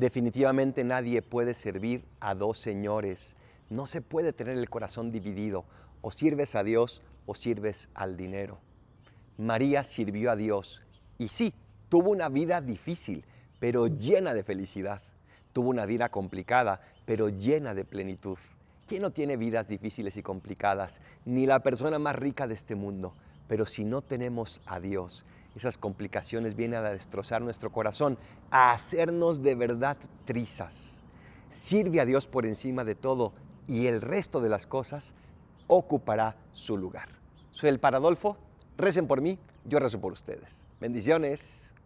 Definitivamente nadie puede servir a dos señores. No se puede tener el corazón dividido. O sirves a Dios o sirves al dinero. María sirvió a Dios y sí, tuvo una vida difícil, pero llena de felicidad. Tuvo una vida complicada, pero llena de plenitud. ¿Quién no tiene vidas difíciles y complicadas? Ni la persona más rica de este mundo. Pero si no tenemos a Dios, esas complicaciones vienen a destrozar nuestro corazón, a hacernos de verdad trizas. Sirve a Dios por encima de todo y el resto de las cosas ocupará su lugar. Soy el Paradolfo, recen por mí, yo rezo por ustedes. Bendiciones.